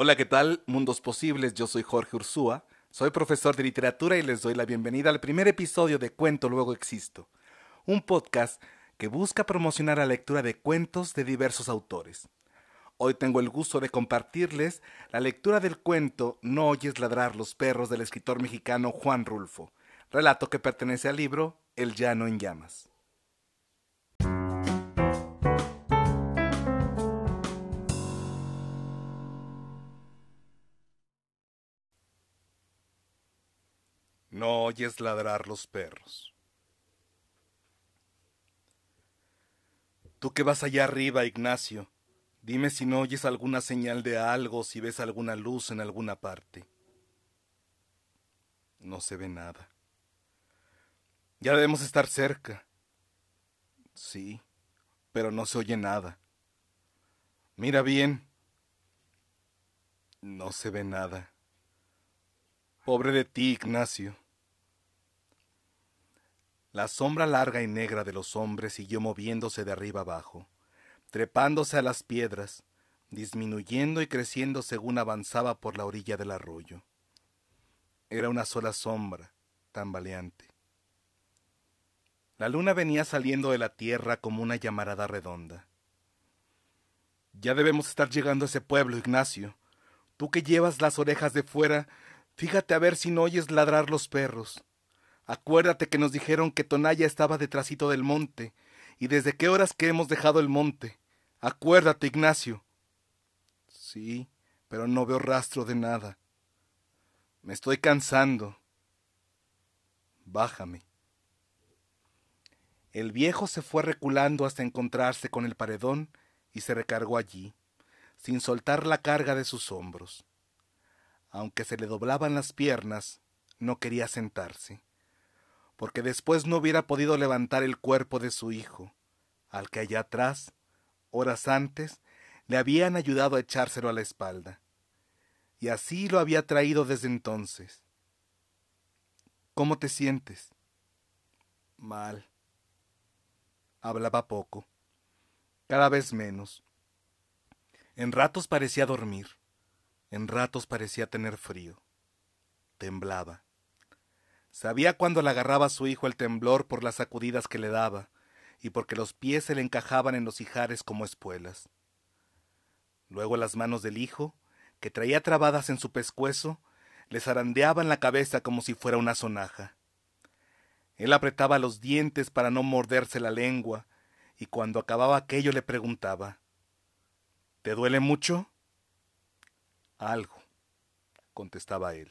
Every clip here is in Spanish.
Hola, ¿qué tal? Mundos Posibles, yo soy Jorge Ursúa, soy profesor de literatura y les doy la bienvenida al primer episodio de Cuento Luego Existo, un podcast que busca promocionar la lectura de cuentos de diversos autores. Hoy tengo el gusto de compartirles la lectura del cuento No oyes ladrar los perros del escritor mexicano Juan Rulfo, relato que pertenece al libro El llano en llamas. Oyes ladrar los perros. Tú que vas allá arriba, Ignacio, dime si no oyes alguna señal de algo, si ves alguna luz en alguna parte. No se ve nada. Ya debemos estar cerca. Sí, pero no se oye nada. Mira bien. No se ve nada. Pobre de ti, Ignacio. La sombra larga y negra de los hombres siguió moviéndose de arriba abajo, trepándose a las piedras, disminuyendo y creciendo según avanzaba por la orilla del arroyo. Era una sola sombra, tambaleante. La luna venía saliendo de la tierra como una llamarada redonda. Ya debemos estar llegando a ese pueblo, Ignacio. Tú que llevas las orejas de fuera, Fíjate a ver si no oyes ladrar los perros. Acuérdate que nos dijeron que Tonaya estaba detrásito del monte, y desde qué horas que hemos dejado el monte. Acuérdate, Ignacio. Sí, pero no veo rastro de nada. Me estoy cansando. Bájame. El viejo se fue reculando hasta encontrarse con el paredón y se recargó allí, sin soltar la carga de sus hombros aunque se le doblaban las piernas, no quería sentarse, porque después no hubiera podido levantar el cuerpo de su hijo, al que allá atrás, horas antes, le habían ayudado a echárselo a la espalda, y así lo había traído desde entonces. ¿Cómo te sientes? Mal. Hablaba poco, cada vez menos. En ratos parecía dormir. En ratos parecía tener frío. Temblaba. Sabía cuando le agarraba su hijo el temblor por las sacudidas que le daba, y porque los pies se le encajaban en los ijares como espuelas. Luego las manos del hijo, que traía trabadas en su pescuezo, le zarandeaban la cabeza como si fuera una sonaja. Él apretaba los dientes para no morderse la lengua, y cuando acababa aquello le preguntaba ¿Te duele mucho? Algo, contestaba él.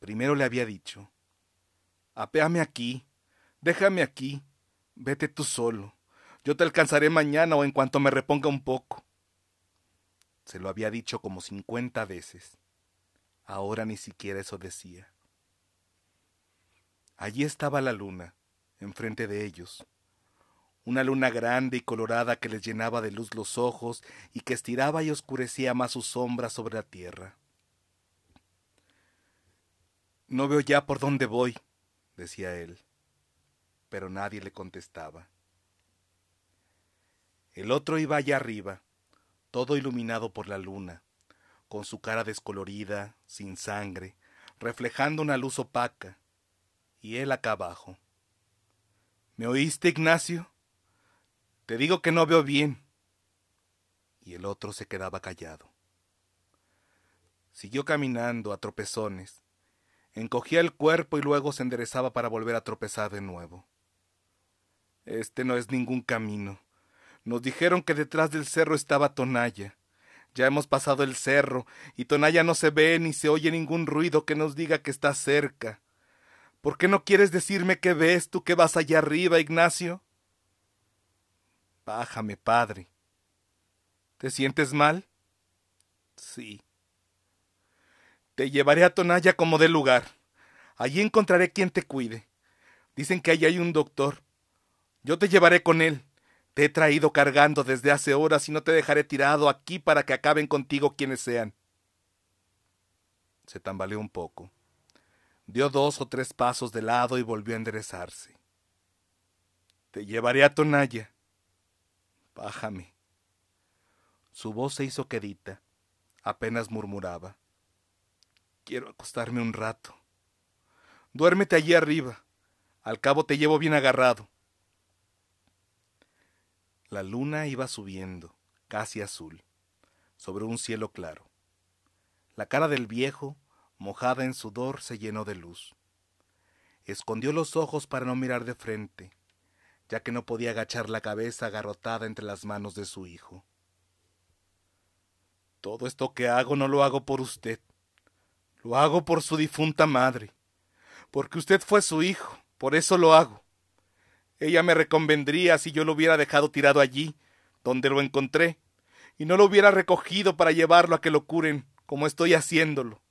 Primero le había dicho, apéame aquí, déjame aquí, vete tú solo, yo te alcanzaré mañana o en cuanto me reponga un poco. Se lo había dicho como cincuenta veces. Ahora ni siquiera eso decía. Allí estaba la luna, enfrente de ellos, una luna grande y colorada que les llenaba de luz los ojos y que estiraba y oscurecía más su sombra sobre la tierra. No veo ya por dónde voy, decía él, pero nadie le contestaba. El otro iba allá arriba, todo iluminado por la luna, con su cara descolorida, sin sangre, reflejando una luz opaca, y él acá abajo. ¿Me oíste, Ignacio? Te digo que no veo bien. Y el otro se quedaba callado. Siguió caminando a tropezones. Encogía el cuerpo y luego se enderezaba para volver a tropezar de nuevo. Este no es ningún camino. Nos dijeron que detrás del cerro estaba Tonaya. Ya hemos pasado el cerro, y Tonaya no se ve ni se oye ningún ruido que nos diga que está cerca. ¿Por qué no quieres decirme qué ves tú que vas allá arriba, Ignacio? Bájame, padre. ¿Te sientes mal? Sí. Te llevaré a Tonaya como de lugar. Allí encontraré quien te cuide. Dicen que allí hay un doctor. Yo te llevaré con él. Te he traído cargando desde hace horas y no te dejaré tirado aquí para que acaben contigo quienes sean. Se tambaleó un poco. Dio dos o tres pasos de lado y volvió a enderezarse. Te llevaré a Tonaya. Bájame. Su voz se hizo quedita. Apenas murmuraba. Quiero acostarme un rato. Duérmete allí arriba. Al cabo te llevo bien agarrado. La luna iba subiendo, casi azul, sobre un cielo claro. La cara del viejo, mojada en sudor, se llenó de luz. Escondió los ojos para no mirar de frente, ya que no podía agachar la cabeza agarrotada entre las manos de su hijo. Todo esto que hago no lo hago por usted, lo hago por su difunta madre, porque usted fue su hijo, por eso lo hago. Ella me reconvendría si yo lo hubiera dejado tirado allí, donde lo encontré, y no lo hubiera recogido para llevarlo a que lo curen, como estoy haciéndolo.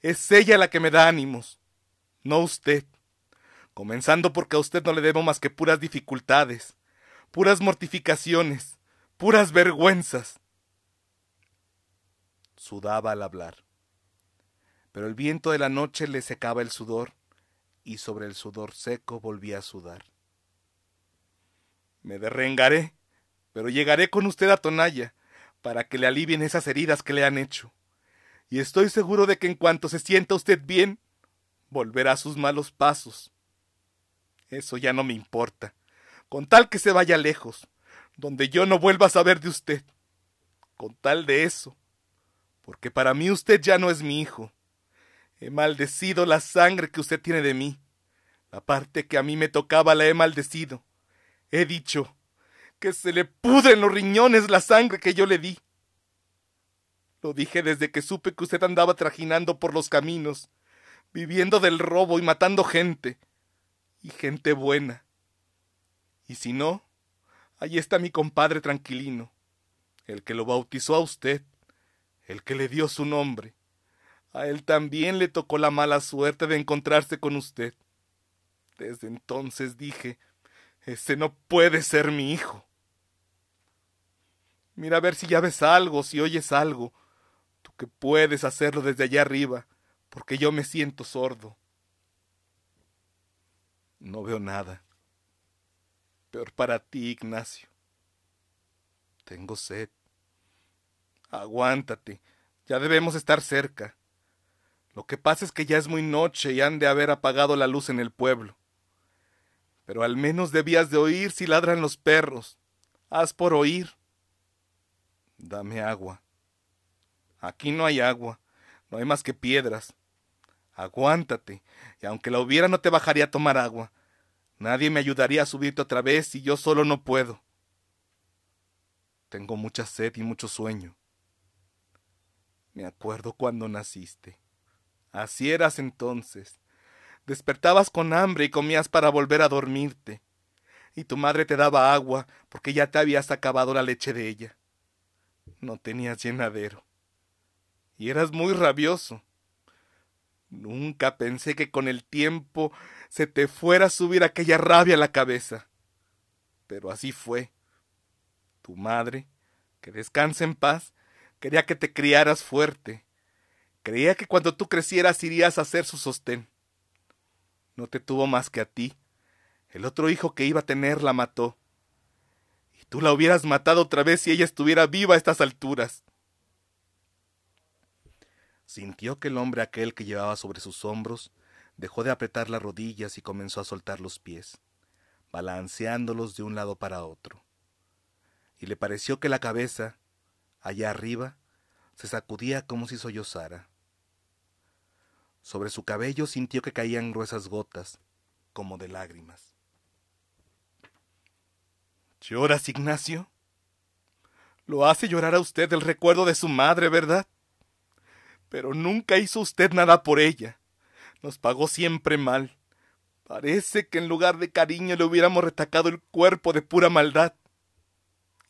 Es ella la que me da ánimos, no usted. Comenzando porque a usted no le debo más que puras dificultades, puras mortificaciones, puras vergüenzas sudaba al hablar. Pero el viento de la noche le secaba el sudor, y sobre el sudor seco volvía a sudar. Me derrengaré, pero llegaré con usted a Tonalla, para que le alivien esas heridas que le han hecho. Y estoy seguro de que en cuanto se sienta usted bien, volverá a sus malos pasos. Eso ya no me importa, con tal que se vaya lejos, donde yo no vuelva a saber de usted. Con tal de eso, porque para mí usted ya no es mi hijo. He maldecido la sangre que usted tiene de mí. La parte que a mí me tocaba la he maldecido. He dicho que se le pudren los riñones la sangre que yo le di. Lo dije desde que supe que usted andaba trajinando por los caminos, viviendo del robo y matando gente, y gente buena. Y si no, allí está mi compadre tranquilino, el que lo bautizó a usted, el que le dio su nombre. A él también le tocó la mala suerte de encontrarse con usted. Desde entonces dije, ese no puede ser mi hijo. Mira a ver si ya ves algo, si oyes algo. Tú que puedes hacerlo desde allá arriba, porque yo me siento sordo. No veo nada. Peor para ti, Ignacio. Tengo sed. Aguántate. Ya debemos estar cerca. Lo que pasa es que ya es muy noche y han de haber apagado la luz en el pueblo. Pero al menos debías de oír si ladran los perros. Haz por oír. Dame agua. Aquí no hay agua. No hay más que piedras. Aguántate, y aunque la hubiera no te bajaría a tomar agua. Nadie me ayudaría a subirte otra vez y yo solo no puedo. Tengo mucha sed y mucho sueño. Me acuerdo cuando naciste. Así eras entonces. Despertabas con hambre y comías para volver a dormirte. Y tu madre te daba agua porque ya te habías acabado la leche de ella. No tenías llenadero. Y eras muy rabioso. Nunca pensé que con el tiempo se te fuera a subir aquella rabia a la cabeza. Pero así fue. Tu madre, que descanse en paz, Quería que te criaras fuerte. Creía que cuando tú crecieras irías a ser su sostén. No te tuvo más que a ti. El otro hijo que iba a tener la mató. Y tú la hubieras matado otra vez si ella estuviera viva a estas alturas. Sintió que el hombre aquel que llevaba sobre sus hombros dejó de apretar las rodillas y comenzó a soltar los pies, balanceándolos de un lado para otro. Y le pareció que la cabeza, allá arriba, se sacudía como si sollozara. Sobre su cabello sintió que caían gruesas gotas, como de lágrimas. ¿Lloras, Ignacio? Lo hace llorar a usted el recuerdo de su madre, ¿verdad? Pero nunca hizo usted nada por ella. Nos pagó siempre mal. Parece que en lugar de cariño le hubiéramos retacado el cuerpo de pura maldad.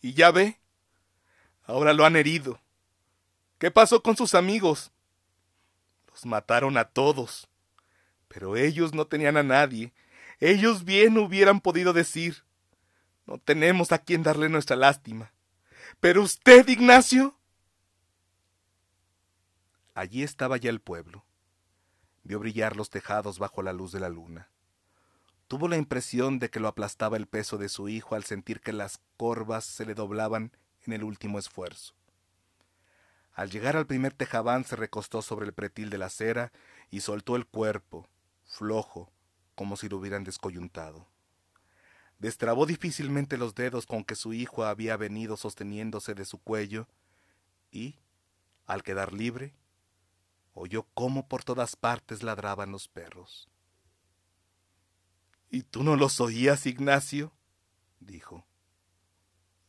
Y ya ve, Ahora lo han herido. ¿Qué pasó con sus amigos? Los mataron a todos. Pero ellos no tenían a nadie. Ellos bien hubieran podido decir, no tenemos a quien darle nuestra lástima. Pero usted, Ignacio. Allí estaba ya el pueblo. Vio brillar los tejados bajo la luz de la luna. Tuvo la impresión de que lo aplastaba el peso de su hijo al sentir que las corvas se le doblaban en el último esfuerzo. Al llegar al primer tejabán se recostó sobre el pretil de la acera y soltó el cuerpo, flojo, como si lo hubieran descoyuntado. Destrabó difícilmente los dedos con que su hijo había venido sosteniéndose de su cuello y, al quedar libre, oyó cómo por todas partes ladraban los perros. ¿Y tú no los oías, Ignacio? dijo.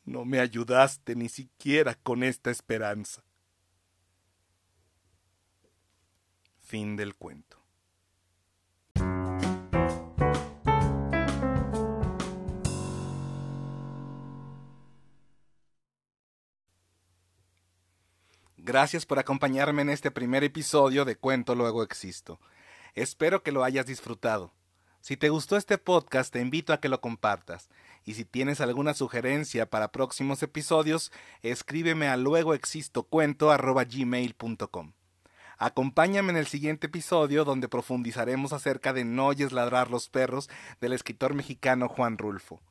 No me ayudaste ni siquiera con esta esperanza. Fin del cuento. Gracias por acompañarme en este primer episodio de Cuento Luego Existo. Espero que lo hayas disfrutado. Si te gustó este podcast, te invito a que lo compartas. Y si tienes alguna sugerencia para próximos episodios, escríbeme a luegoexistocuento.gmail.com. Acompáñame en el siguiente episodio donde profundizaremos acerca de No ladrar los perros del escritor mexicano Juan Rulfo.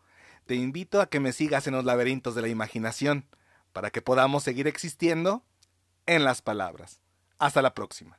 Te invito a que me sigas en los laberintos de la imaginación, para que podamos seguir existiendo en las palabras. Hasta la próxima.